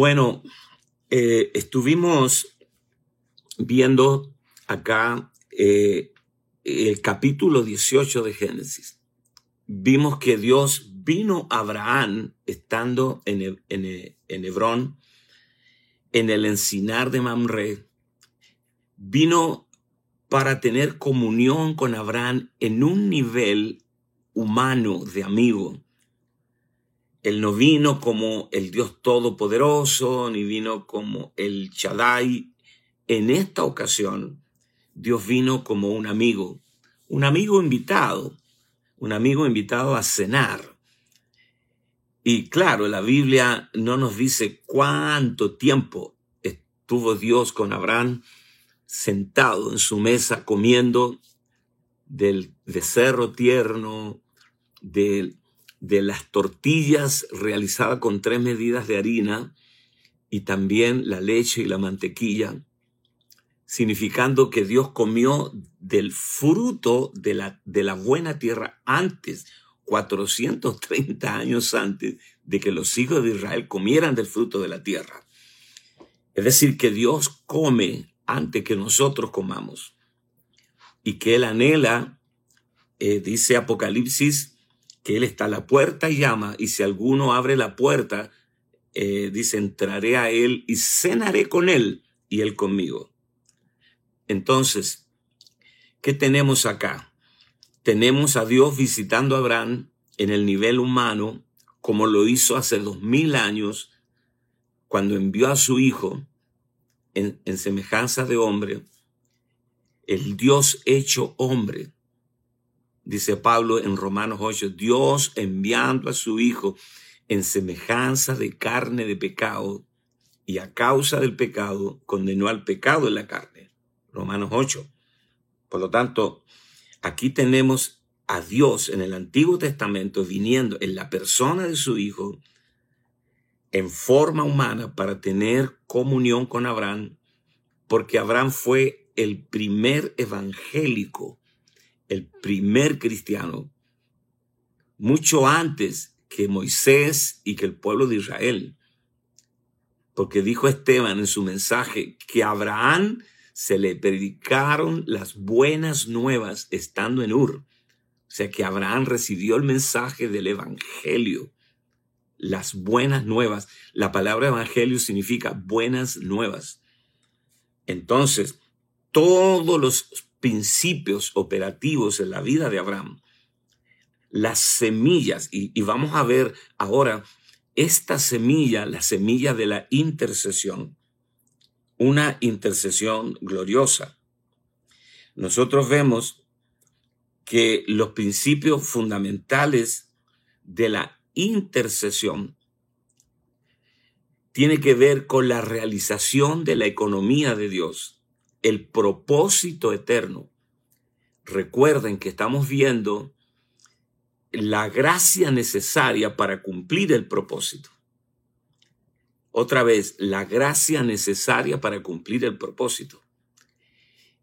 Bueno, eh, estuvimos viendo acá eh, el capítulo 18 de Génesis. Vimos que Dios vino a Abraham estando en, en Hebrón, en el encinar de Mamre. Vino para tener comunión con Abraham en un nivel humano de amigo. Él no vino como el Dios Todopoderoso, ni vino como el Shaddai. En esta ocasión, Dios vino como un amigo, un amigo invitado, un amigo invitado a cenar. Y claro, la Biblia no nos dice cuánto tiempo estuvo Dios con Abraham sentado en su mesa comiendo del becerro tierno, de, de las tortillas realizadas con tres medidas de harina y también la leche y la mantequilla, significando que Dios comió del fruto de la, de la buena tierra antes, 430 años antes de que los hijos de Israel comieran del fruto de la tierra. Es decir, que Dios come antes que nosotros comamos y que Él anhela, eh, dice Apocalipsis, que Él está a la puerta y llama, y si alguno abre la puerta, eh, dice, entraré a Él y cenaré con Él y Él conmigo. Entonces, ¿qué tenemos acá? Tenemos a Dios visitando a Abraham en el nivel humano, como lo hizo hace dos mil años, cuando envió a su Hijo en, en semejanza de hombre, el Dios hecho hombre. Dice Pablo en Romanos 8, Dios enviando a su Hijo en semejanza de carne de pecado y a causa del pecado condenó al pecado en la carne. Romanos 8. Por lo tanto, aquí tenemos a Dios en el Antiguo Testamento viniendo en la persona de su Hijo en forma humana para tener comunión con Abraham, porque Abraham fue el primer evangélico, el primer cristiano, mucho antes que Moisés y que el pueblo de Israel. Porque dijo Esteban en su mensaje que a Abraham se le predicaron las buenas nuevas estando en Ur. O sea que Abraham recibió el mensaje del evangelio las buenas nuevas. La palabra evangelio significa buenas nuevas. Entonces, todos los principios operativos en la vida de Abraham, las semillas, y, vamos a ver ahora esta semilla, la semilla de la intercesión, una intercesión gloriosa. Nosotros vemos que los principios fundamentales de la intercesión tiene que ver con la realización de la economía de Dios, el propósito eterno. Recuerden que estamos viendo la gracia necesaria para cumplir el propósito. Otra vez, la gracia necesaria para cumplir el propósito.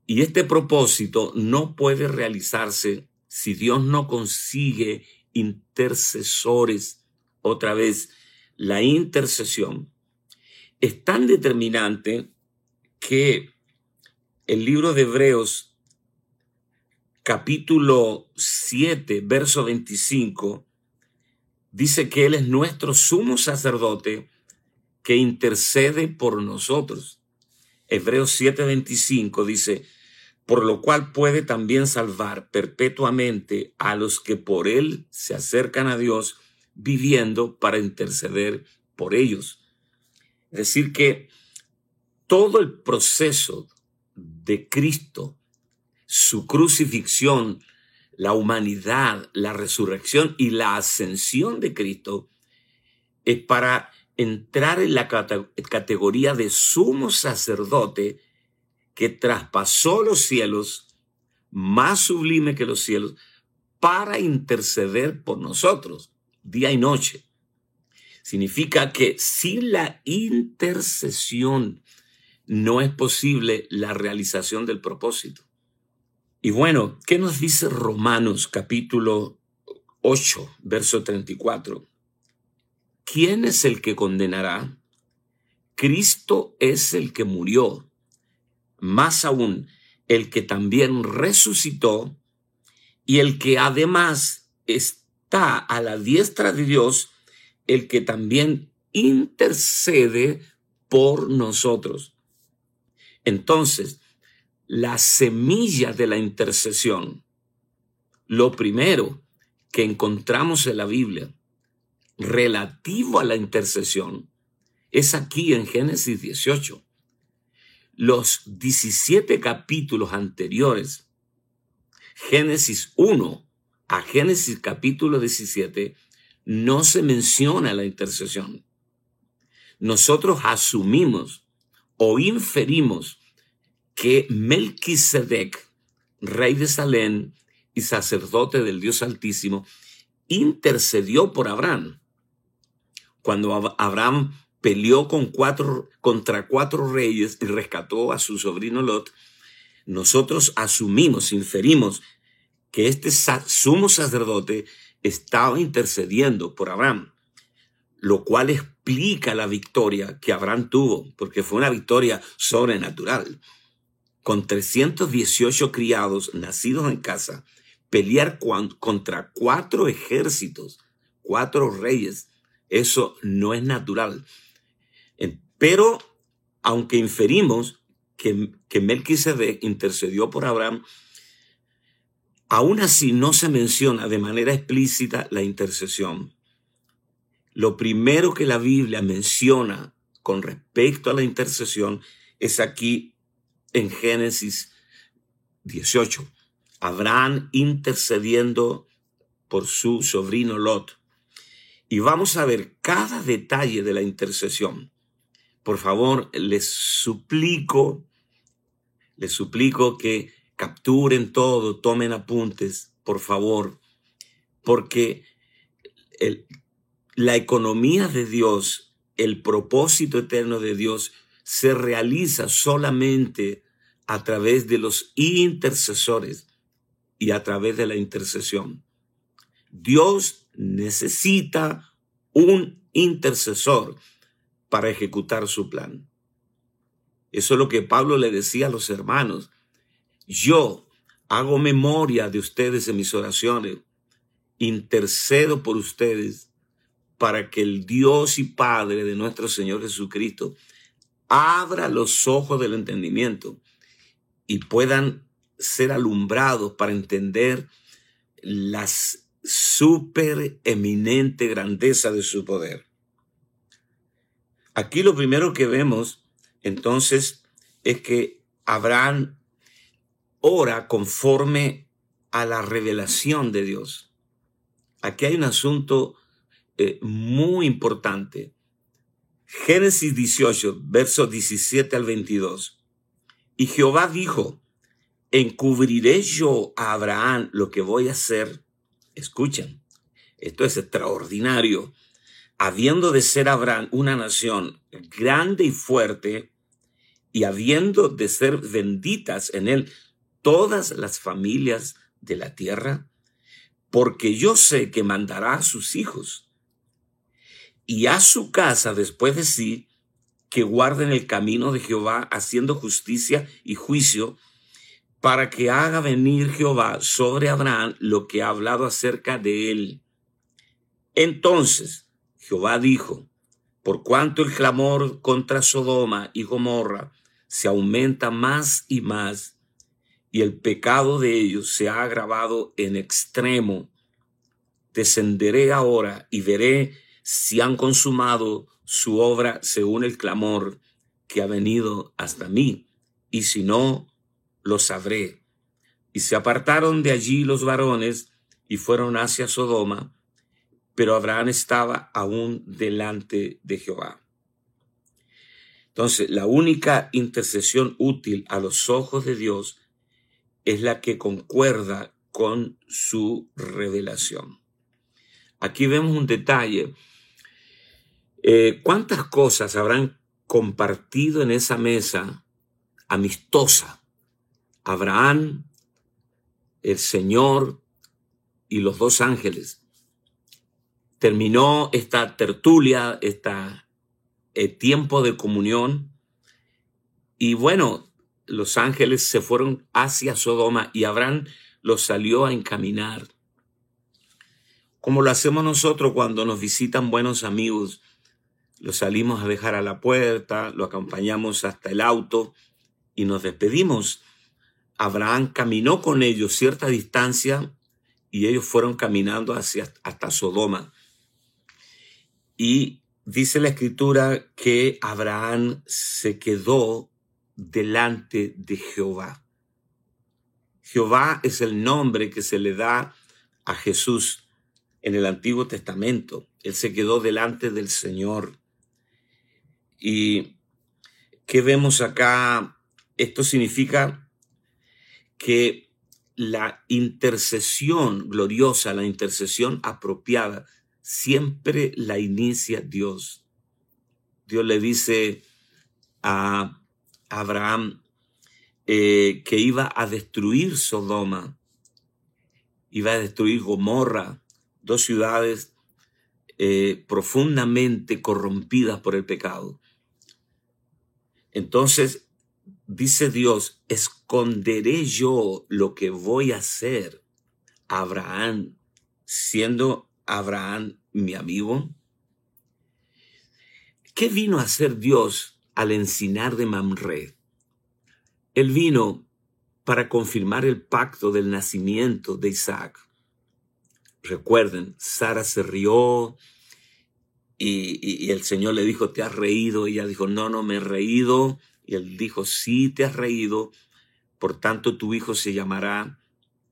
Y este propósito no puede realizarse si Dios no consigue intercesores. Otra vez, la intercesión es tan determinante que el libro de Hebreos, capítulo 7, verso 25, dice que Él es nuestro sumo sacerdote que intercede por nosotros. Hebreos 7, 25 dice, por lo cual puede también salvar perpetuamente a los que por Él se acercan a Dios, viviendo para interceder por ellos. Es decir, que todo el proceso de Cristo, su crucifixión, la humanidad, la resurrección y la ascensión de Cristo, es para entrar en la cate- categoría de sumo sacerdote que traspasó los cielos, más sublime que los cielos, para interceder por nosotros día y noche. Significa que sin la intercesión no es posible la realización del propósito. Y bueno, ¿qué nos dice Romanos capítulo 8, verso 34? ¿Quién es el que condenará? Cristo es el que murió, más aún el que también resucitó y el que además está a la diestra de Dios, el que también intercede por nosotros. Entonces, la semilla de la intercesión, lo primero que encontramos en la Biblia relativo a la intercesión es aquí en Génesis 18. Los 17 capítulos anteriores, Génesis 1 a Génesis capítulo 17, no se menciona la intercesión. Nosotros asumimos o inferimos que Melquisedec, rey de Salem y sacerdote del Dios Altísimo, intercedió por Abraham. Cuando Abraham peleó contra cuatro reyes y rescató a su sobrino Lot, nosotros asumimos, inferimos que este sumo sacerdote estaba intercediendo por Abraham, lo cual explica la victoria que Abraham tuvo, porque fue una victoria sobrenatural. Con 318 criados nacidos en casa, pelear contra cuatro ejércitos, cuatro reyes, eso no es natural. Pero, aunque inferimos que, que intercedió por Abraham, aún así no se menciona de manera explícita la intercesión. Lo primero que la Biblia menciona con respecto a la intercesión es aquí en Génesis 18. Abraham intercediendo por su sobrino Lot. Y vamos a ver cada detalle de la intercesión. Por favor, les suplico, les suplico que capturen todo, tomen apuntes, por favor, porque la economía de Dios, el propósito eterno de Dios, se realiza solamente a través de los intercesores y a través de la intercesión. Dios necesita un intercesor para ejecutar su plan. Eso es lo que Pablo le decía a los hermanos. Yo hago memoria de ustedes en mis oraciones, intercedo por ustedes para que el Dios y Padre de nuestro Señor Jesucristo abra los ojos del entendimiento y puedan ser alumbrados para entender las super eminente grandeza de su poder. Aquí lo primero que vemos entonces es que Abraham ora conforme a la revelación de Dios. Aquí hay un asunto eh, muy importante. Génesis 18, versos 17 al 22. Y Jehová dijo, encubriré yo a Abraham lo que voy a hacer. Escuchen, esto es extraordinario. Habiendo de ser Abraham una nación grande y fuerte, y habiendo de ser benditas en él todas las familias de la tierra, porque yo sé que mandará a sus hijos y a su casa después de sí, que guarden el camino de Jehová, haciendo justicia y juicio, para que haga venir Jehová sobre Abraham lo que ha hablado acerca de él. Entonces Jehová dijo, por cuanto el clamor contra Sodoma y Gomorra se aumenta más y más, y el pecado de ellos se ha agravado en extremo, descenderé ahora y veré si han consumado su obra según el clamor que ha venido hasta mí, y si no, lo sabré. Y se apartaron de allí los varones y fueron hacia Sodoma, pero Abraham estaba aún delante de Jehová. Entonces, la única intercesión útil a los ojos de Dios es la que concuerda con su revelación. Aquí vemos un detalle. Eh, ¿Cuántas cosas habrán compartido en esa mesa amistosa Abraham, el Señor y los dos ángeles. Terminó esta tertulia, esta, eh, tiempo de comunión. Y bueno, los ángeles se fueron hacia Sodoma y Abraham los salió a encaminar. Como lo hacemos nosotros cuando nos visitan buenos amigos. Los salimos a dejar a la puerta, lo acompañamos hasta el auto y nos despedimos. Abraham caminó con ellos cierta distancia y ellos fueron caminando hacia, hasta Sodoma. Y dice la escritura que Abraham se quedó delante de Jehová. Jehová es el nombre que se le da a Jesús en el Antiguo Testamento. Él se quedó delante del Señor. ¿Y qué vemos acá? Esto significa que la intercesión gloriosa, la intercesión apropiada, siempre la inicia Dios. Dios le dice a Abraham eh, que iba a destruir Sodoma, iba a destruir Gomorra, dos ciudades eh, profundamente corrompidas por el pecado. Entonces, dice Dios, esconderé yo lo que voy a hacer a Abraham, siendo Abraham mi amigo. ¿Qué vino a hacer Dios al encinar de Mamre? Él vino para confirmar el pacto del nacimiento de Isaac. Recuerden, Sara se rió y, el Señor le dijo, ¿te has reído? Y ella dijo, no, no me he reído. Y él dijo, sí, te has reído. Por tanto, tu hijo se llamará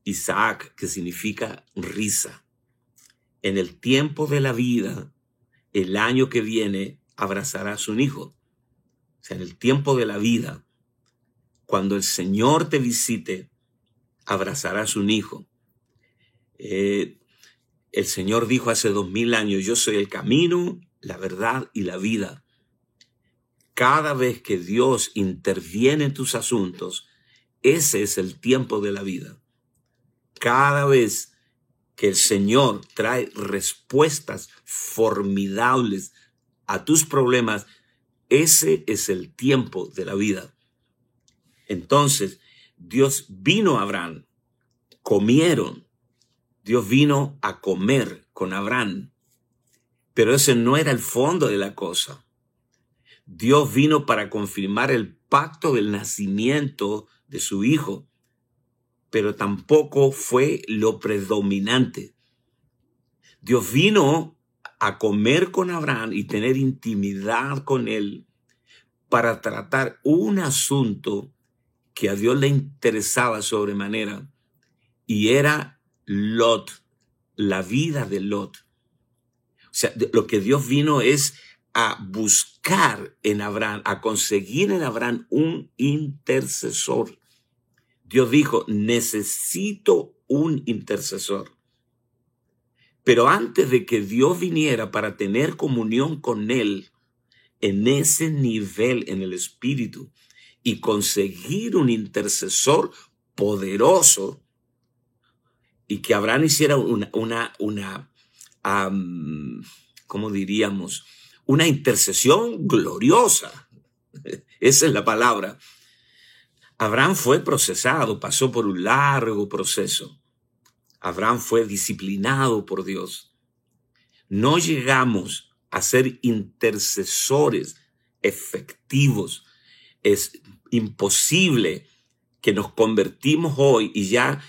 Isaac, que significa risa. En el tiempo de la vida, el año que viene, abrazarás un hijo. O sea, en el tiempo de la vida, cuando el Señor te visite, abrazarás un hijo. Eh, el Señor dijo hace dos mil años, yo soy el camino, la verdad y la vida. Cada vez que Dios interviene en tus asuntos, ese es el tiempo de la vida. Cada vez que el Señor trae respuestas formidables a tus problemas, ese es el tiempo de la vida. Entonces, Dios vino a Abraham, comieron, Dios vino a comer con Abraham, pero ese no era el fondo de la cosa. Dios vino para confirmar el pacto del nacimiento de su hijo, pero tampoco fue lo predominante. Dios vino a comer con Abraham y tener intimidad con él para tratar un asunto que a Dios le interesaba sobremanera y era Lot, la vida de Lot. O sea, lo que Dios vino es a buscar en Abraham, a conseguir en Abraham un intercesor. Dios dijo, necesito un intercesor. Pero antes de que Dios viniera para tener comunión con Él en ese nivel en el Espíritu y conseguir un intercesor poderoso, y que Abraham hiciera una, una, una ¿cómo diríamos? Una intercesión gloriosa. Esa es la palabra. Abraham fue procesado, pasó por un largo proceso. Abraham fue disciplinado por Dios. No llegamos a ser intercesores efectivos. Es imposible que nos convertimos hoy y ya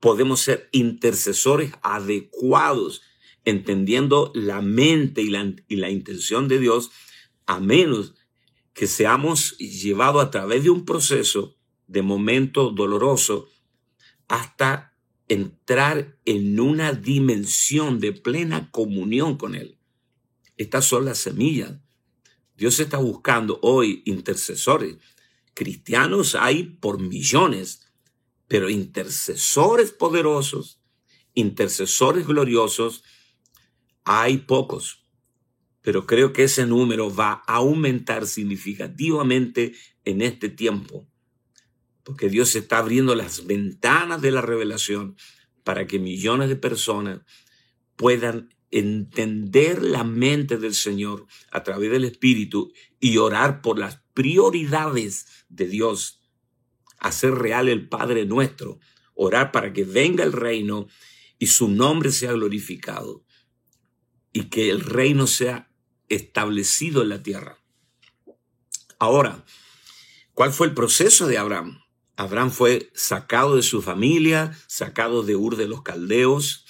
podemos ser intercesores adecuados, entendiendo la mente y la, intención de Dios, a menos que seamos llevados a través de un proceso de momento doloroso hasta entrar en una dimensión de plena comunión con Él. Estas son las semillas. Dios está buscando hoy intercesores. Cristianos hay por millones pero intercesores poderosos, intercesores gloriosos, hay pocos. Pero creo que ese número va a aumentar significativamente en este tiempo, porque Dios está abriendo las ventanas de la revelación para que millones de personas puedan entender la mente del Señor a través del Espíritu y orar por las prioridades de Dios, hacer real el Padre nuestro, orar para que venga el reino y su nombre sea glorificado y que el reino sea establecido en la tierra. Ahora, ¿cuál fue el proceso de Abraham? Abraham fue sacado de su familia, sacado de Ur de los Caldeos.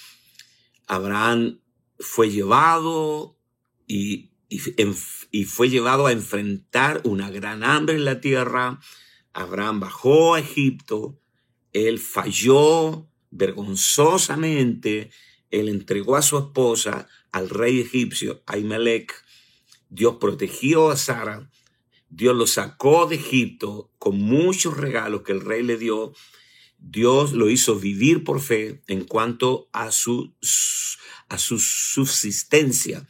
Abraham fue llevado y, y, fue llevado a enfrentar una gran hambre en la tierra. Abraham bajó a Egipto, él falló vergonzosamente, él entregó a su esposa al rey egipcio, Ahimelech. Dios protegió a Sara, Dios lo sacó de Egipto con muchos regalos que el rey le dio. Dios lo hizo vivir por fe en cuanto a su a su subsistencia.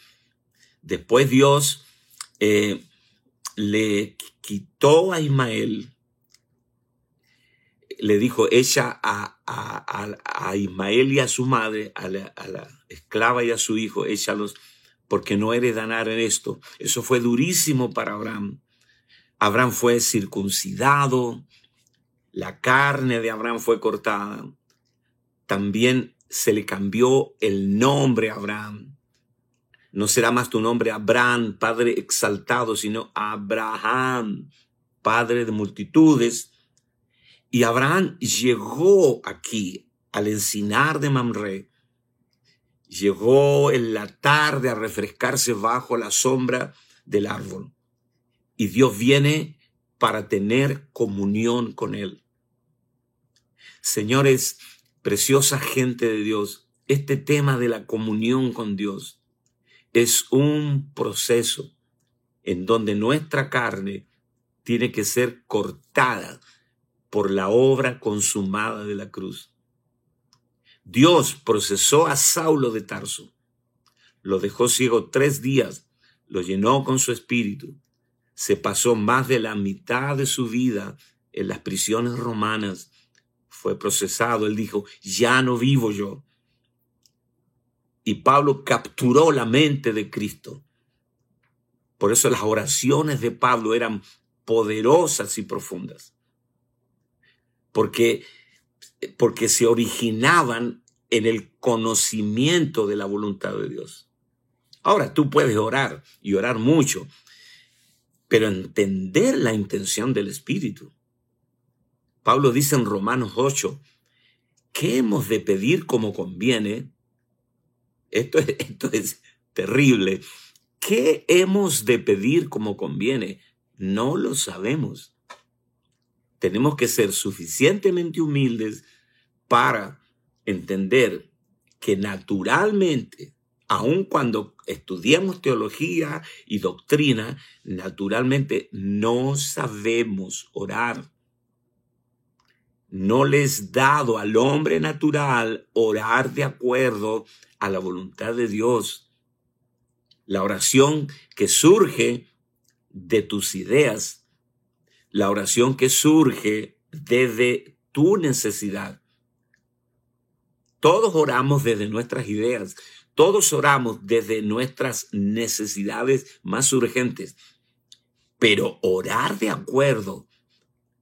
Después Dios eh, le quitó a Ismael, le dijo, echa a, a, Ismael y a su madre, a la, a la, esclava y a su hijo, échalos, porque no heredarán en esto. Eso fue durísimo para Abraham. Abraham fue circuncidado, la carne de Abraham fue cortada. También se le cambió el nombre a Abraham. No será más tu nombre Abraham, Padre exaltado, sino Abraham, Padre de multitudes. Y Abraham llegó aquí al encinar de Mamre. Llegó en la tarde a refrescarse bajo la sombra del árbol. Y Dios viene para tener comunión con él. Señores, Preciosa gente de Dios, este tema de la comunión con Dios es un proceso en donde nuestra carne tiene que ser cortada por la obra consumada de la cruz. Dios procesó a Saulo de Tarso, lo dejó ciego tres días, lo llenó con su espíritu, se pasó más de la mitad de su vida en las prisiones romanas fue procesado, él dijo, ya no vivo yo. Y Pablo capturó la mente de Cristo. Por eso las oraciones de Pablo eran poderosas y profundas. Porque, porque se originaban en el conocimiento de la voluntad de Dios. Ahora tú puedes orar y orar mucho, pero entender la intención del Espíritu. Pablo dice en Romanos 8, ¿qué hemos de pedir como conviene? Esto es, esto es terrible. ¿Qué hemos de pedir como conviene? No lo sabemos. Tenemos que ser suficientemente humildes para entender que naturalmente, aun cuando estudiamos teología y doctrina, naturalmente no sabemos orar no les dado al hombre natural orar de acuerdo a la voluntad de Dios. La oración que surge de tus ideas, la oración que surge desde tu necesidad. Todos oramos desde nuestras ideas, todos oramos desde nuestras necesidades más urgentes, pero orar de acuerdo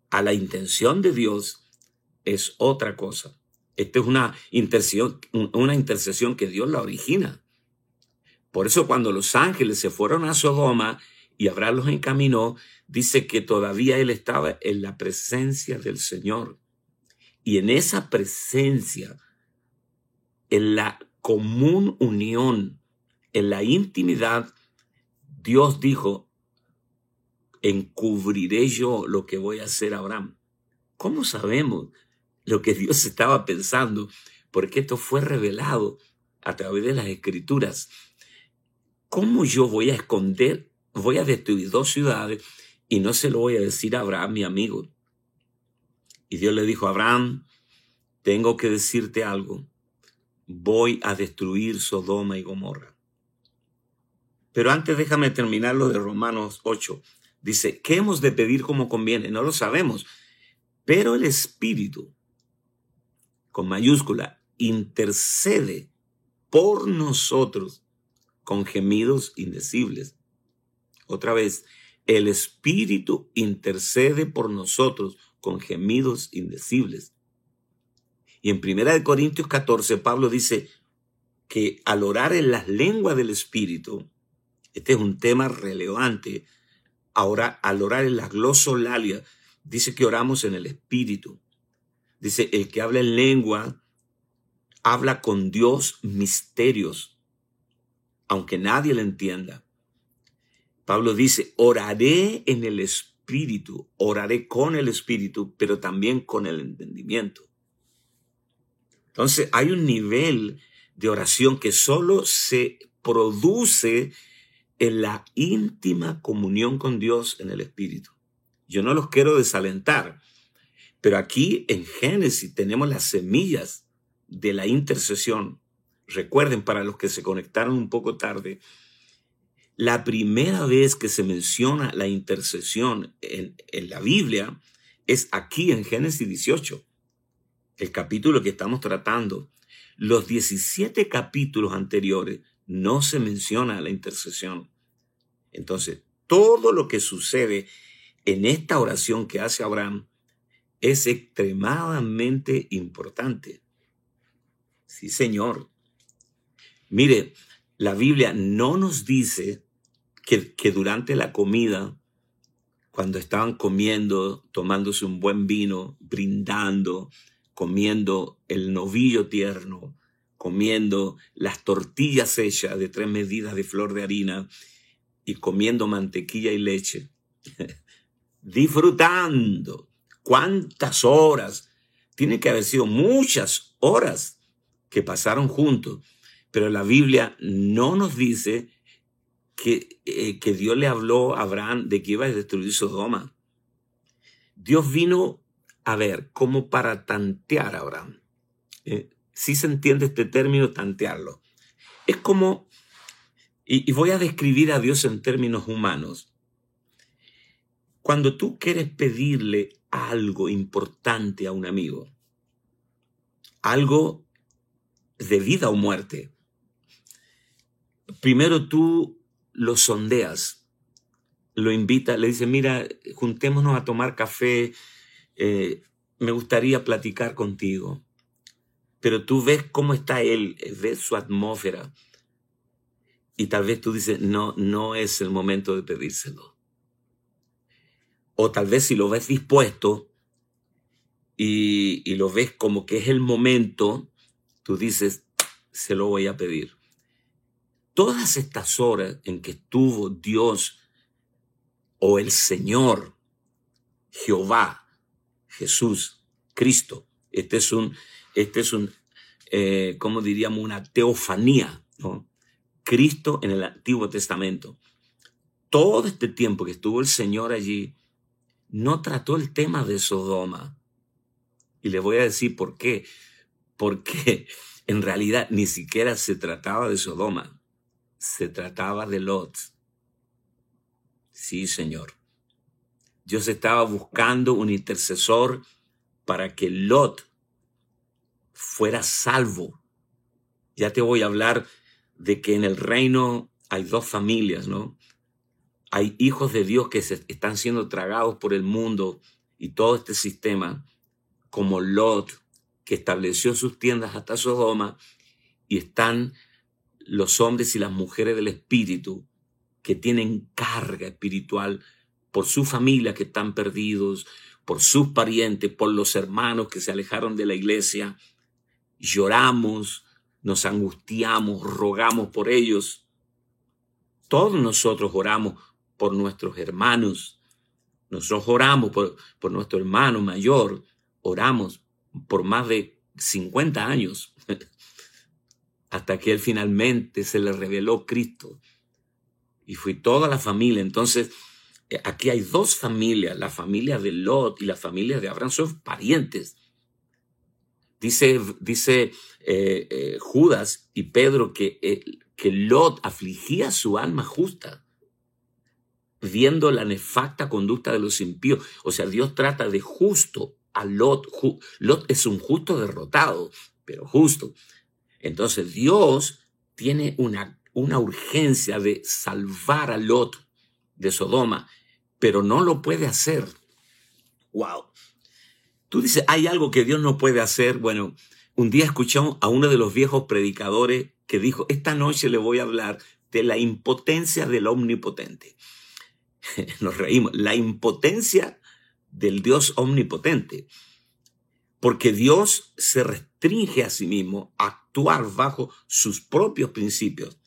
a la intención de Dios es otra cosa. Esta es una intercesión, una intercesión que Dios la origina. Por eso cuando los ángeles se fueron a Sodoma y Abraham los encaminó, dice que todavía él estaba en la presencia del Señor. Y en esa presencia, en la común unión, en la intimidad, Dios dijo, encubriré yo lo que voy a hacer a Abraham. ¿Cómo sabemos? lo que Dios estaba pensando, porque esto fue revelado a través de las escrituras. ¿Cómo yo voy a esconder, voy a destruir dos ciudades y no se lo voy a decir a Abraham, mi amigo? Y Dios le dijo Abraham, tengo que decirte algo, voy a destruir Sodoma y Gomorra. Pero antes déjame terminar lo de Romanos 8. Dice, ¿qué hemos de pedir como conviene? No lo sabemos, pero el Espíritu con mayúscula, intercede por nosotros con gemidos indecibles. Otra vez, el Espíritu intercede por nosotros con gemidos indecibles. Y en 1 Corintios 14, Pablo dice que al orar en las lenguas del Espíritu, este es un tema relevante, ahora al orar en las glosolalia, dice que oramos en el Espíritu. Dice, el que habla en lengua habla con Dios misterios, aunque nadie le entienda. Pablo dice, oraré en el Espíritu, oraré con el Espíritu, pero también con el entendimiento. Entonces hay un nivel de oración que solo se produce en la íntima comunión con Dios en el Espíritu. Yo no los quiero desalentar, pero aquí en Génesis tenemos las semillas de la intercesión. Recuerden, para los que se conectaron un poco tarde, la primera vez que se menciona la intercesión en, en la Biblia es aquí en Génesis 18, el capítulo que estamos tratando. Los 17 capítulos anteriores no se menciona la intercesión. Entonces, todo lo que sucede en esta oración que hace Abraham es extremadamente importante. Sí, Señor. Mire, la Biblia no nos dice que, durante la comida, cuando estaban comiendo, tomándose un buen vino, brindando, comiendo el novillo tierno, comiendo las tortillas hechas de tres medidas de flor de harina y comiendo mantequilla y leche, disfrutando. ¿Cuántas horas? Tiene que haber sido muchas horas que pasaron juntos, pero la Biblia no nos dice que, eh, que Dios le habló a Abraham de que iba a destruir Sodoma. Dios vino a ver como para tantear a Abraham. Eh, si se entiende este término, tantearlo. Es como, y, y voy a describir a Dios en términos humanos. Cuando tú quieres pedirle algo importante a un amigo, algo de vida o muerte, primero tú lo sondeas, lo invitas, le dices, mira, juntémonos a tomar café, eh, me gustaría platicar contigo pero tú ves cómo está él, eh, ves su atmósfera. Y tal vez tú dices, no, no es el momento de pedírselo. O tal vez si lo ves dispuesto y lo ves como que es el momento, tú dices, se lo voy a pedir. Todas estas horas en que estuvo Dios o el Señor, Jehová, Jesús, Cristo, este es un, este es un, eh, como diríamos, una teofanía, ¿no? Cristo en el Antiguo Testamento. Todo este tiempo que estuvo el Señor allí, no trató el tema de Sodoma. Y le voy a decir por qué. Porque en realidad ni siquiera se trataba de Sodoma, se trataba de Lot. Sí, Señor. Dios estaba buscando un intercesor para que Lot fuera salvo. Ya te voy a hablar de que en el reino hay dos familias, ¿no? Hay hijos de Dios que se están siendo tragados por el mundo y todo este sistema, como Lot, que estableció sus tiendas hasta Sodoma, y están los hombres y las mujeres del Espíritu que tienen carga espiritual por su familia que están perdidos, por sus parientes, por los hermanos que se alejaron de la iglesia, lloramos, nos angustiamos, rogamos por ellos. Todos nosotros oramos por nuestros hermanos. Nosotros oramos por, por nuestro hermano mayor. Oramos por más de 50 años. Hasta que él finalmente se le reveló Cristo. Y fui toda la familia. Entonces, eh, aquí hay dos familias, la familia de Lot y la familia de Abraham, son parientes. Dice, dice eh, eh, Judas y Pedro que, que Lot afligía su alma justa, viendo la nefacta conducta de los impíos. O sea, Dios trata de justo a Lot. Lot es un justo derrotado, pero justo. Entonces Dios tiene una, una urgencia de salvar a Lot de Sodoma, pero no lo puede hacer. Wow. Tú dices, ¿hay algo que Dios no puede hacer? Bueno, un día escuché a uno de los viejos predicadores que dijo, esta noche le voy a hablar de la impotencia del omnipotente. Nos reímos, la impotencia del Dios omnipotente. Porque Dios se restringe a sí mismo a actuar bajo sus propios principios.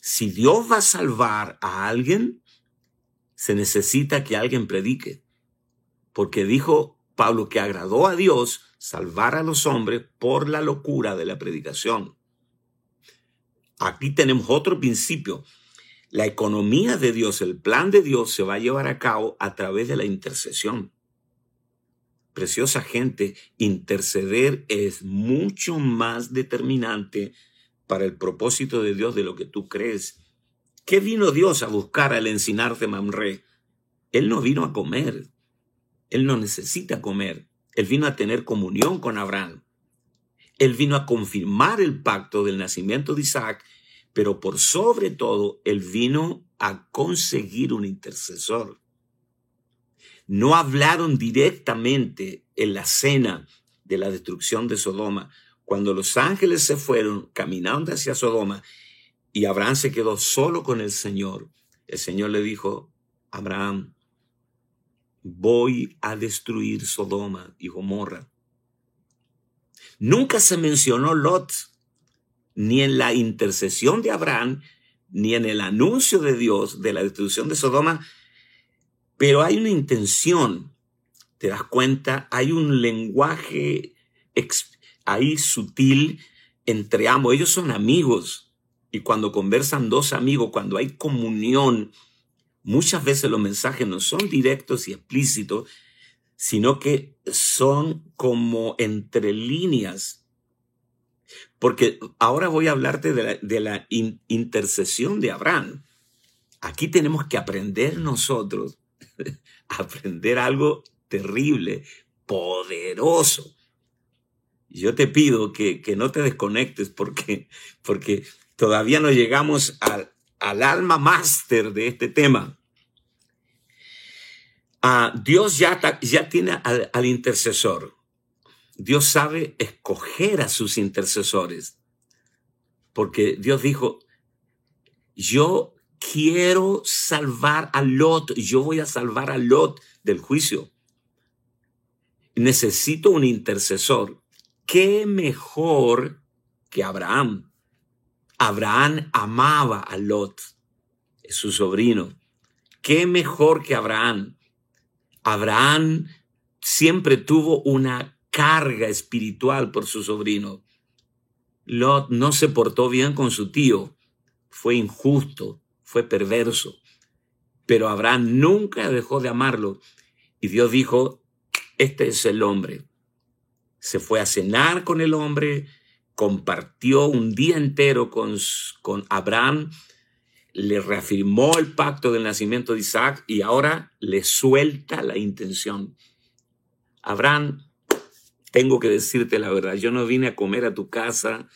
Si Dios va a salvar a alguien, se necesita que alguien predique. Porque dijo Pablo que agradó a Dios salvar a los hombres por la locura de la predicación. Aquí tenemos otro principio. La economía de Dios, el plan de Dios se va a llevar a cabo a través de la intercesión. Preciosa gente, interceder es mucho más determinante para el propósito de Dios de lo que tú crees. ¿Qué vino Dios a buscar al encinar de Mamre? Él no vino a comer. Él no necesita comer. Él vino a tener comunión con Abraham. Él vino a confirmar el pacto del nacimiento de Isaac, pero por sobre todo, Él vino a conseguir un intercesor. No hablaron directamente en la cena de la destrucción de Sodoma. Cuando los ángeles se fueron caminando hacia Sodoma y Abraham se quedó solo con el Señor, el Señor le dijo, Abraham, voy a destruir Sodoma y Gomorra. Nunca se mencionó Lot, ni en la intercesión de Abraham, ni en el anuncio de Dios de la destrucción de Sodoma, pero hay una intención, te das cuenta, hay un lenguaje ahí sutil entre ambos, ellos son amigos, y cuando conversan dos amigos, cuando hay comunión, Muchas veces los mensajes no son directos y explícitos, sino que son como entre líneas. Porque ahora voy a hablarte de la, intercesión de Abraham. Aquí tenemos que aprender nosotros, aprender algo terrible, poderoso. Yo te pido que, no te desconectes porque, porque todavía no llegamos al, al alma máster de este tema. Ah, Dios ya, ya tiene al intercesor. Dios sabe escoger a sus intercesores. Porque Dios dijo, yo quiero salvar a Lot, yo voy a salvar a Lot del juicio. Necesito un intercesor. ¿Qué mejor que Abraham? Abraham amaba a Lot, su sobrino. ¿Qué mejor que Abraham? Abraham siempre tuvo una carga espiritual por su sobrino. Lot no se portó bien con su tío, fue injusto, fue perverso, pero Abraham nunca dejó de amarlo y Dios dijo, este es el hombre. Se fue a cenar con el hombre, compartió un día entero con, con Abraham, le reafirmó el pacto del nacimiento de Isaac y ahora le suelta la intención. Abraham, tengo que decirte la verdad, yo no vine a comer a tu casa,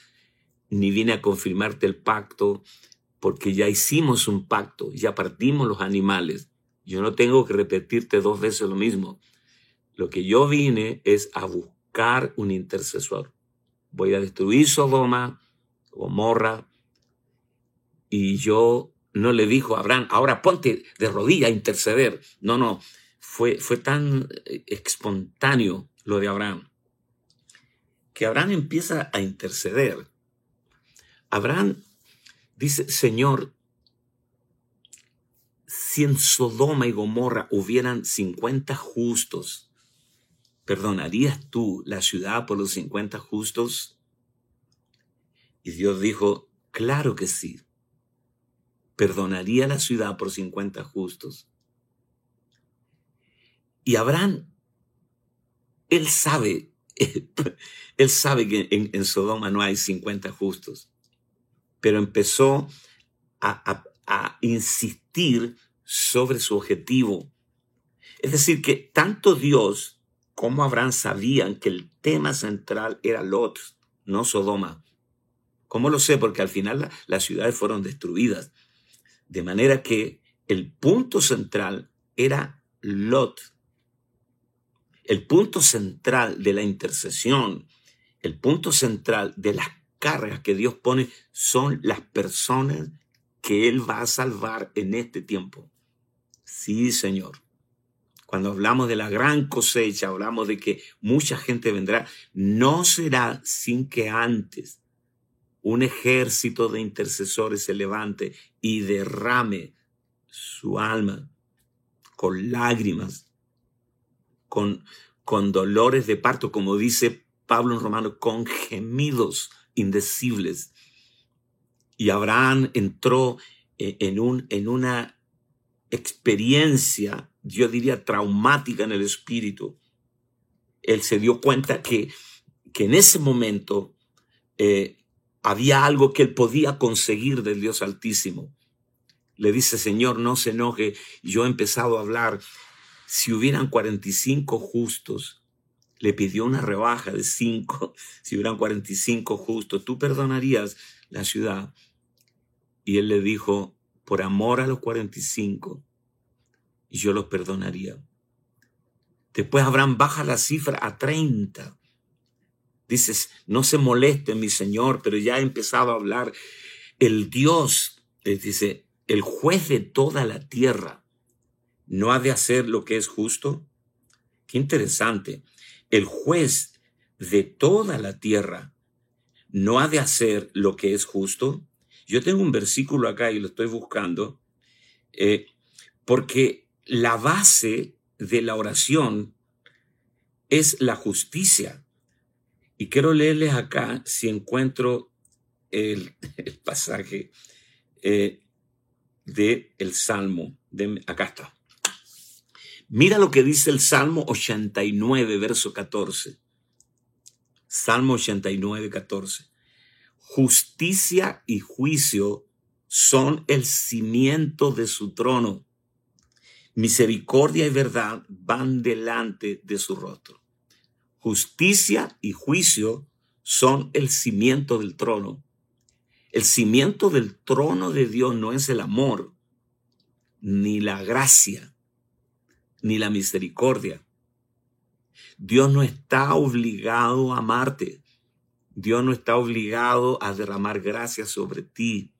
ni vine a confirmarte el pacto, porque ya hicimos un pacto, ya partimos los animales. Yo no tengo que repetirte dos veces lo mismo. Lo que yo vine es a buscar un intercesor voy a destruir Sodoma, Gomorra. Y yo no le dijo a Abraham, ahora ponte de rodilla a interceder. No, no, fue, fue tan eh, espontáneo lo de Abraham, que Abraham empieza a interceder. Abraham dice, Señor, si en Sodoma y Gomorra hubieran 50 justos, ¿perdonarías tú la ciudad por los 50 justos? Y Dios dijo, claro que sí. Perdonaría la ciudad por 50 justos. Y Abraham, él sabe, él sabe que en, Sodoma no hay 50 justos, pero empezó a, insistir sobre su objetivo. Es decir, que tanto Dios ¿Cómo Abraham sabían que el tema central era Lot, no Sodoma? ¿Cómo lo sé? Porque al final las ciudades fueron destruidas. De manera que el punto central era Lot. El punto central de la intercesión, el punto central de las cargas que Dios pone son las personas que Él va a salvar en este tiempo. Sí, Señor. Cuando hablamos de la gran cosecha, hablamos de que mucha gente vendrá. No será sin que antes un ejército de intercesores se levante y derrame su alma con lágrimas, con, con dolores de parto, como dice Pablo en Romano, con gemidos indecibles. Y Abraham entró eh, en, un, en una experiencia, yo diría, traumática en el espíritu. Él se dio cuenta que, que en ese momento eh, había algo que él podía conseguir del Dios Altísimo. Le dice, Señor, no se enoje. Yo he empezado a hablar. Si hubieran 45 justos, le pidió una rebaja de 5. Si hubieran 45 justos, tú perdonarías la ciudad. Y él le dijo, por amor a los 45, yo los perdonaría. Después Abraham baja la cifra a 30. Dices, no se moleste mi Señor, pero ya ha empezado a hablar. El Dios, les dice, el juez de toda la tierra, ¿no ha de hacer lo que es justo? Qué interesante. El juez de toda la tierra, ¿no ha de hacer lo que es justo? Yo tengo un versículo acá y lo estoy buscando, eh, porque la base de la oración es la justicia. Y quiero leerles acá, si encuentro el, pasaje eh, del el Salmo. De, acá está. Mira lo que dice el Salmo 89, verso 14. Salmo 89, 14. Justicia y juicio son el cimiento de su trono. Misericordia y verdad van delante de su rostro. Justicia y juicio son el cimiento del trono. El cimiento del trono de Dios no es el amor, ni la gracia, ni la misericordia. Dios no está obligado a amarte. Dios no está obligado a derramar gracia sobre ti.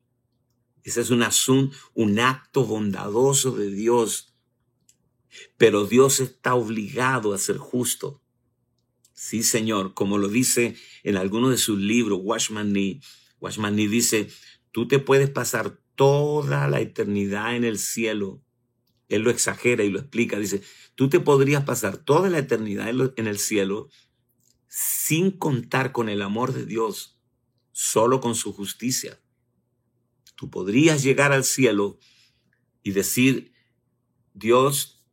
Ese es un asunto, un acto bondadoso de Dios. Pero Dios está obligado a ser justo. Sí, Señor, como lo dice en alguno de sus libros, Washman Nee. Washman Nee dice, tú te puedes pasar toda la eternidad en el cielo. Él lo exagera y lo explica. Dice, tú te podrías pasar toda la eternidad en el cielo sin contar con el amor de Dios, solo con su justicia. Tú podrías llegar al cielo y decir, Dios,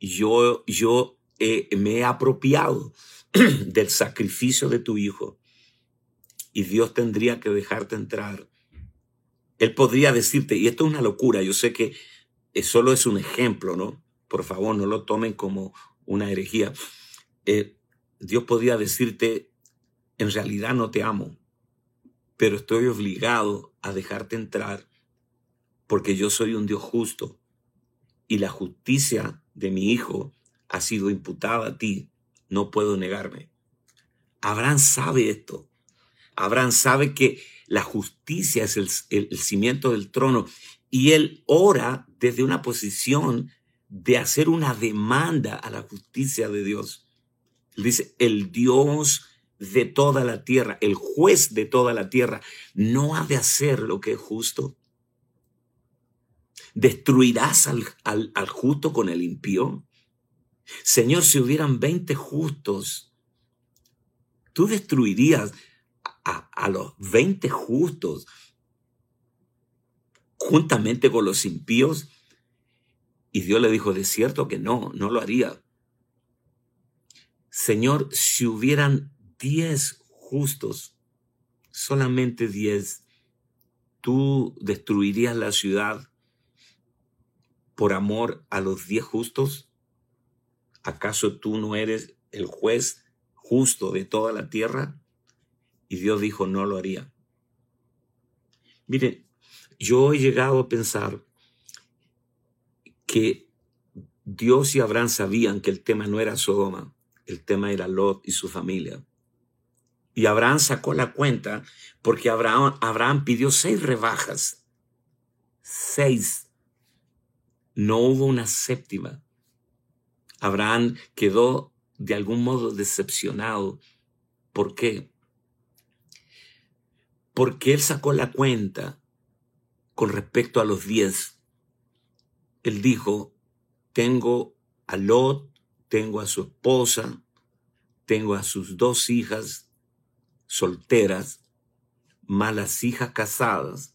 yo, yo me he apropiado del sacrificio de tu hijo y Dios tendría que dejarte entrar. Él podría decirte, y esto es una locura, yo sé que solo es un ejemplo, ¿no? Por favor, no lo tomen como una herejía. Eh, Dios podría decirte, en realidad no te amo, pero estoy obligado a dejarte entrar porque yo soy un Dios justo y la justicia de mi hijo ha sido imputada a ti no puedo negarme. Abraham sabe esto. Abraham sabe que la justicia es el, cimiento del trono y él ora desde una posición de hacer una demanda a la justicia de Dios. dice, el Dios de toda la tierra, el juez de toda la tierra, no ha de hacer lo que es justo. ¿Destruirás al, al justo con el impío? Señor, si hubieran 20 justos, tú destruirías a, los 20 justos juntamente con los impíos. Y Dios le dijo, de cierto que no, no lo haría. Señor, si hubieran 10 justos, solamente 10, ¿tú destruirías la ciudad por amor a los 10 justos? ¿acaso tú no eres el juez justo de toda la tierra? Y Dios dijo, no lo haría. Mire, yo he llegado a pensar que Dios y Abraham sabían que el tema no era Sodoma, el tema era Lot y su familia. Y Abraham sacó la cuenta porque Abraham, pidió seis rebajas. Seis. No hubo una séptima. Abraham quedó de algún modo decepcionado. ¿Por qué? Porque él sacó la cuenta con respecto a los diez. Él dijo, tengo a Lot, tengo a su esposa, tengo a sus dos hijas solteras, más las hijas casadas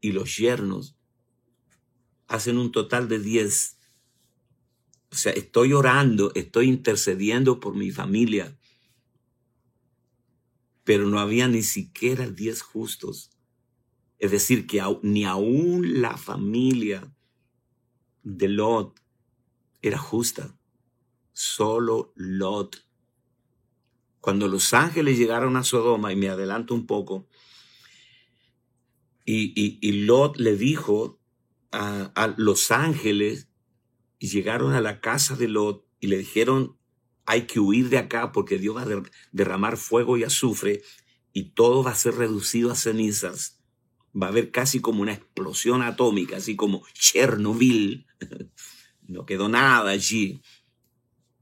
y los yernos, hacen un total de diez. O sea, estoy orando, estoy intercediendo por mi familia, pero no había ni siquiera diez justos. Es decir, que ni aún la familia de Lot era justa. Solo Lot. Cuando los ángeles llegaron a Sodoma, y me adelanto un poco, y, Lot le dijo a, a los ángeles, y llegaron a la casa de Lot y le dijeron, hay que huir de acá porque Dios va a derramar fuego y azufre y todo va a ser reducido a cenizas. Va a haber casi como una explosión atómica, así como Chernobyl. No quedó nada allí.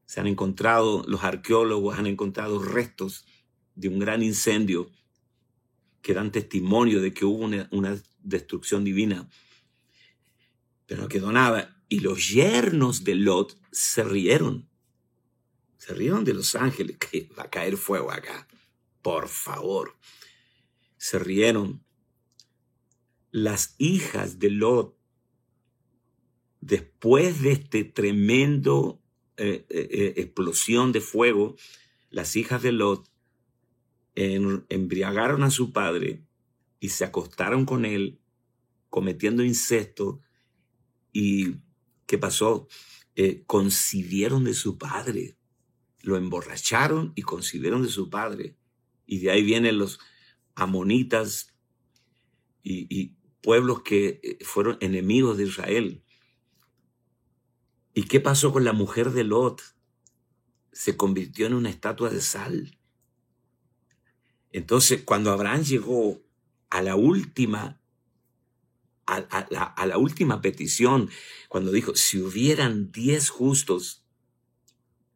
Se han encontrado, los arqueólogos han encontrado restos de un gran incendio que dan testimonio de que hubo una, destrucción divina. Pero no quedó nada. Y los yernos de Lot se rieron. Se rieron de los ángeles, que va a caer fuego acá. Por favor. Se rieron. Las hijas de Lot después de este tremendo eh, eh, eh, explosión de fuego, las hijas de Lot embriagaron a su padre y se acostaron con él, cometiendo incesto. ¿Y qué pasó? concibieron de su padre, lo emborracharon y concibieron de su padre. Y de ahí vienen los amonitas y pueblos que fueron enemigos de Israel. ¿Y qué pasó con la mujer de Lot? Se convirtió en una estatua de sal. Entonces, cuando Abraham llegó a la última, a, la, a la última petición, cuando dijo, si hubieran diez justos,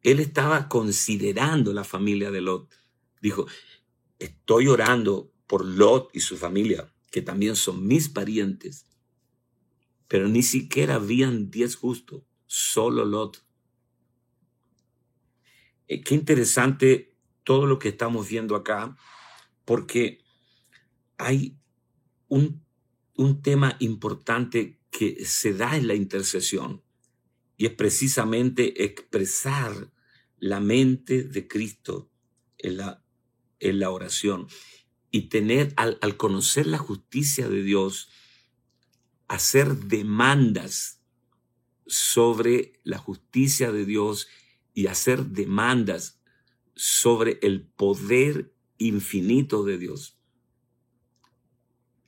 él estaba considerando la familia de Lot. Dijo, estoy orando por Lot y su familia, que también son mis parientes, pero ni siquiera habían diez justos solo Lot. Eh, qué interesante todo lo que estamos viendo acá, porque hay un, un tema importante que se da en la intercesión y es precisamente expresar la mente de Cristo en la, en la oración y tener, al, al conocer la justicia de Dios, hacer demandas sobre la justicia de Dios y hacer demandas sobre el poder infinito de Dios.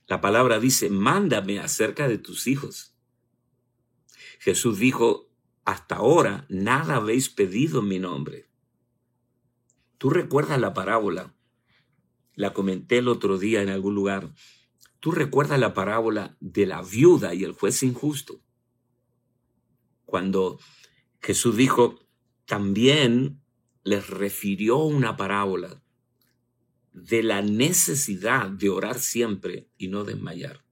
La palabra dice, mándame acerca de tus hijos. Jesús dijo, hasta ahora nada habéis pedido en mi nombre. Tú recuerdas la parábola, la comenté el otro día en algún lugar. Tú recuerdas la parábola de la viuda y el juez injusto cuando Jesús dijo, también les refirió una parábola de la necesidad de orar siempre y no desmayar.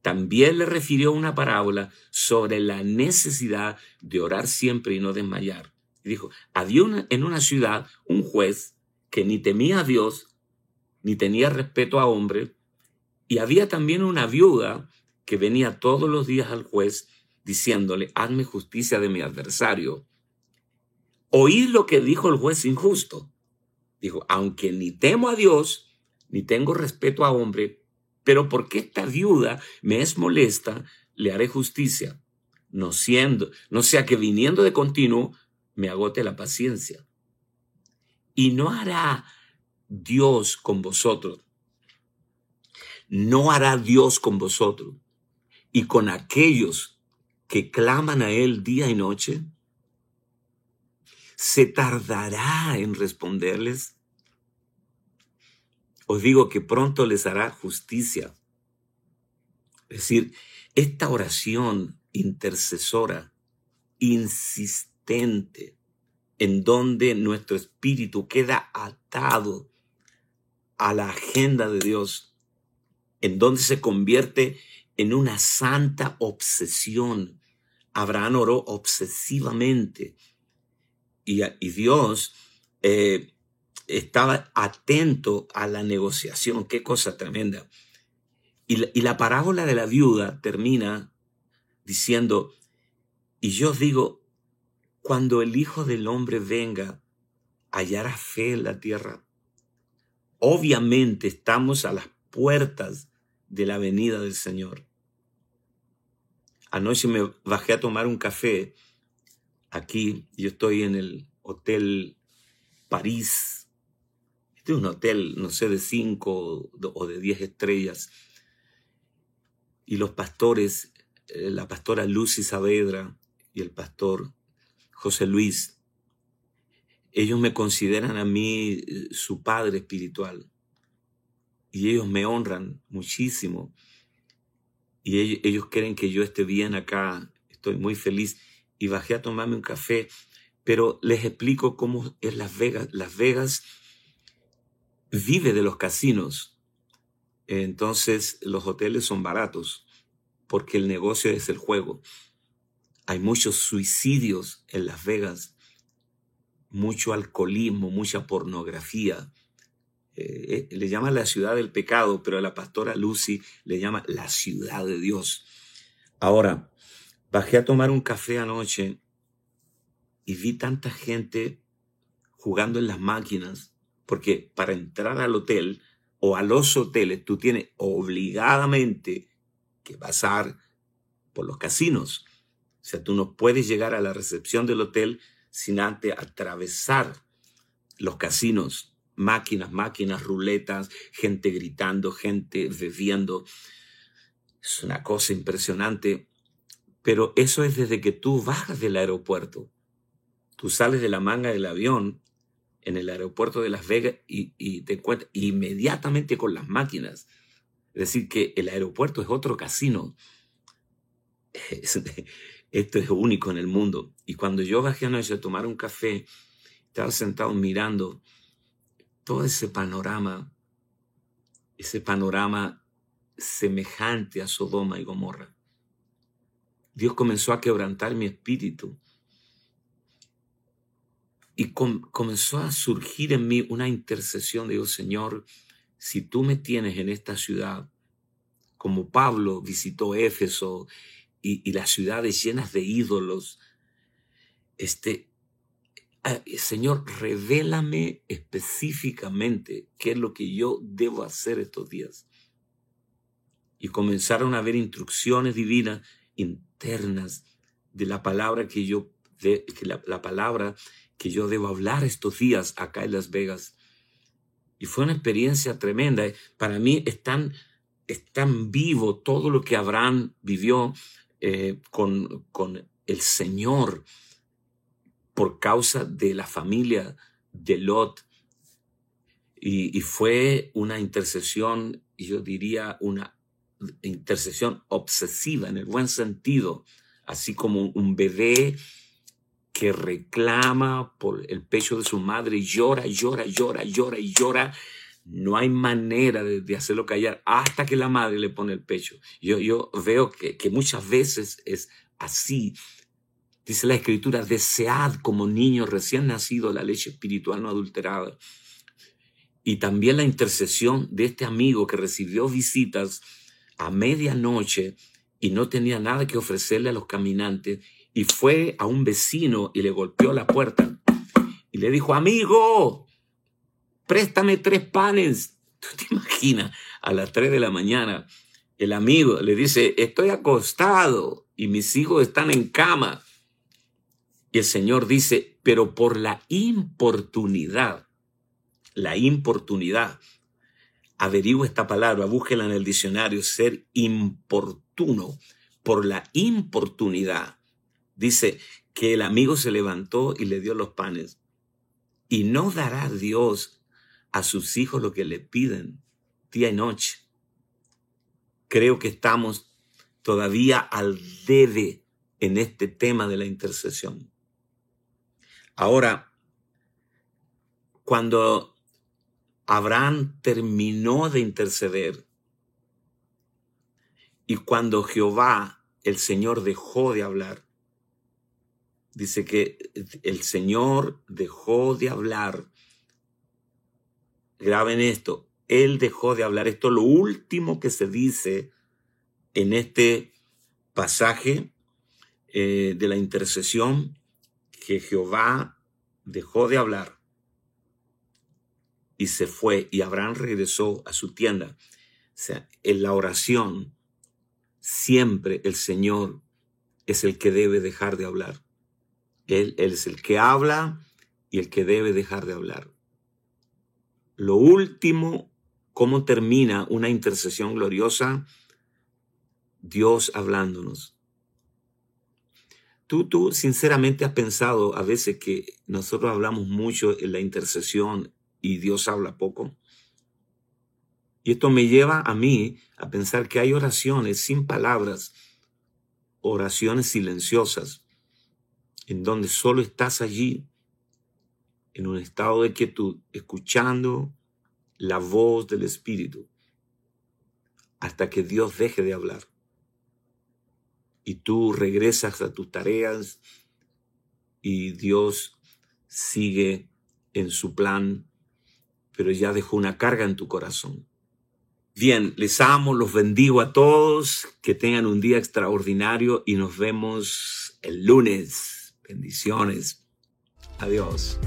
También le refirió una parábola sobre la necesidad de orar siempre y no desmayar. dijo, había en una ciudad un juez que ni temía a Dios, ni tenía respeto a hombre, y había también una viuda que venía todos los días al juez diciéndole, hazme justicia de mi adversario. Oí lo que dijo el juez injusto. Dijo, aunque ni temo a Dios, ni tengo respeto a hombre, pero porque esta viuda me es molesta, le haré justicia, no siendo, no sea que viniendo de continuo me agote la paciencia. Y no hará Dios con vosotros. ¿No hará Dios con vosotros y con aquellos que claman a Él día y noche? ¿Se tardará en responderles? Os digo que pronto les hará justicia. Es decir, esta oración intercesora, insistente, en donde nuestro espíritu queda atado a la agenda de Dios, en donde se convierte en una santa obsesión. Abraham oró obsesivamente y, Dios eh, estaba atento a la negociación. Qué cosa tremenda. Y y la parábola de la viuda termina diciendo, y yo digo, cuando el Hijo del Hombre venga, hallará fe en la tierra. Obviamente estamos a las puertas de la venida del Señor. Anoche me bajé a tomar un café aquí. Yo estoy en el Hotel París. Este es un hotel, no sé, de cinco o de diez estrellas. Y los pastores, eh, la pastora Lucy Saavedra y el pastor José Luis, ellos me consideran a mí eh, su padre espiritual. Y ellos me honran muchísimo. Y ellos, ellos quieren que yo esté bien acá, estoy muy feliz. Y bajé a tomarme un café, pero les explico cómo es Las Vegas. Las Vegas vive de los casinos, entonces los hoteles son baratos porque el negocio es el juego. Hay muchos suicidios en Las Vegas, mucho alcoholismo, mucha pornografía, eh, eh, le llama la ciudad del pecado, pero a la pastora Lucy le llama la ciudad de Dios. Ahora, bajé a tomar un café anoche y vi tanta gente jugando en las máquinas, porque para entrar al hotel o a los hoteles tú tienes obligadamente que pasar por los casinos. O sea, tú no puedes llegar a la recepción del hotel sin antes atravesar los casinos máquinas, máquinas, ruletas, gente gritando, gente bebiendo. Es una cosa impresionante. Pero eso es desde que tú bajas del aeropuerto. Tú sales de la manga del avión en el aeropuerto de Las Vegas y, te encuentras inmediatamente con las máquinas. Es decir, que el aeropuerto es otro casino. esto es único en el mundo. Y cuando yo bajé anoche a tomar un café, estaba sentado mirando todo ese panorama, ese panorama semejante a Sodoma y Gomorra. Dios comenzó a quebrantar mi espíritu y comenzó a surgir en mí una intercesión de Dios, Señor, si tú me tienes en esta ciudad, como Pablo visitó Éfeso y, las ciudades llenas de ídolos, este, Ah, Señor, revélame específicamente qué es lo que yo debo hacer estos días. Y comenzaron a haber instrucciones divinas internas de la palabra que yo, de, la, la palabra que yo debo hablar estos días acá en Las Vegas. Y fue una experiencia tremenda. Para mí es tan, es tan vivo todo lo que Abraham vivió eh, con, con el Señor por causa de la familia de Lot. Y, fue una intercesión, yo diría una intercesión obsesiva en el buen sentido, así como un bebé que reclama por el pecho de su madre y llora, llora, llora, llora y llora. No hay manera de, hacerlo callar hasta que la madre le pone el pecho. Yo, yo veo que, que muchas veces es así Dice la escritura, desead como niño recién nacido la leche espiritual no adulterada. Y también la intercesión de este amigo que recibió visitas a medianoche y no tenía nada que ofrecerle a los caminantes y fue a un vecino y le golpeó la puerta y le dijo, amigo, préstame tres panes. ¿Tú te imaginas? A las tres de la mañana, el amigo le dice, estoy acostado y mis hijos están en cama. Y el Señor dice, pero por la importunidad, la importunidad, averigua esta palabra, búsquela en el diccionario, ser importuno, por la importunidad. Dice que el amigo se levantó y le dio los panes. Y no dará Dios a sus hijos lo que le piden día y noche. Creo que estamos todavía al debe en este tema de la intercesión. Ahora, cuando Abraham terminó de interceder y cuando Jehová, el Señor, dejó de hablar, dice que el Señor dejó de hablar. Graben esto, Él dejó de hablar. Esto es lo último que se dice en este pasaje eh, de la intercesión, que Jehová dejó de hablar y se fue y Abraham regresó a su tienda. O sea, en la oración siempre el Señor es el que debe dejar de hablar. Él, él es el que habla y el que debe dejar de hablar. Lo último, cómo termina una intercesión gloriosa, Dios hablándonos. Tú, tú sinceramente has pensado a veces que nosotros hablamos mucho en la intercesión y Dios habla poco. Y esto me lleva a mí a pensar que hay oraciones sin palabras, oraciones silenciosas, en donde solo estás allí, en un estado de quietud, escuchando la voz del Espíritu, hasta que Dios deje de hablar. Y tú regresas a tus tareas y Dios sigue en su plan pero ya dejó una carga en tu corazón. Bien, les amo, los bendigo a todos, que tengan un día extraordinario y nos vemos el lunes. Bendiciones. Adiós.